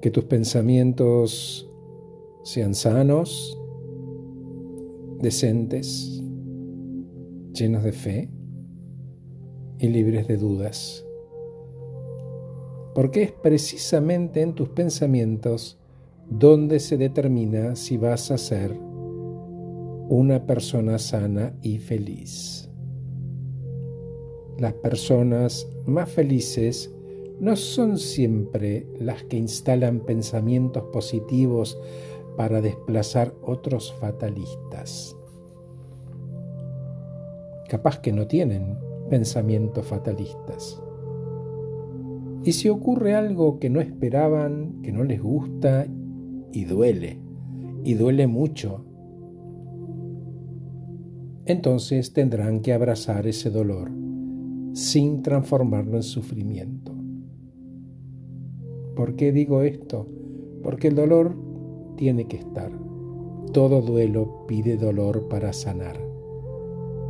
Que tus pensamientos sean sanos, decentes, llenos de fe y libres de dudas. Porque es precisamente en tus pensamientos donde se determina si vas a ser una persona sana y feliz. Las personas más felices no son siempre las que instalan pensamientos positivos para desplazar otros fatalistas. Capaz que no tienen pensamientos fatalistas. Y si ocurre algo que no esperaban, que no les gusta y duele, y duele mucho, entonces tendrán que abrazar ese dolor sin transformarlo en sufrimiento. ¿Por qué digo esto? Porque el dolor tiene que estar. Todo duelo pide dolor para sanar.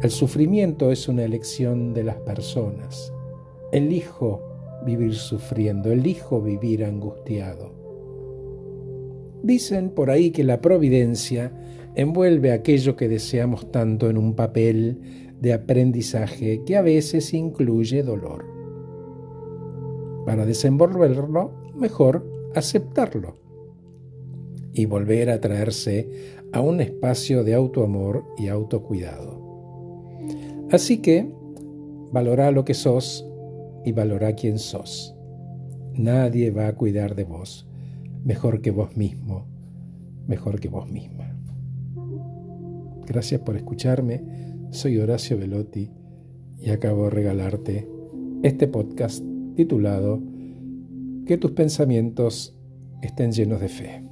El sufrimiento es una elección de las personas. Elijo vivir sufriendo, elijo vivir angustiado. Dicen por ahí que la providencia envuelve aquello que deseamos tanto en un papel de aprendizaje que a veces incluye dolor. Para desenvolverlo, mejor aceptarlo y volver a traerse a un espacio de autoamor y autocuidado. Así que, valora lo que sos y valora quién sos. Nadie va a cuidar de vos mejor que vos mismo, mejor que vos misma. Gracias por escucharme. Soy Horacio Velotti y acabo de regalarte este podcast titulado Que tus pensamientos estén llenos de fe.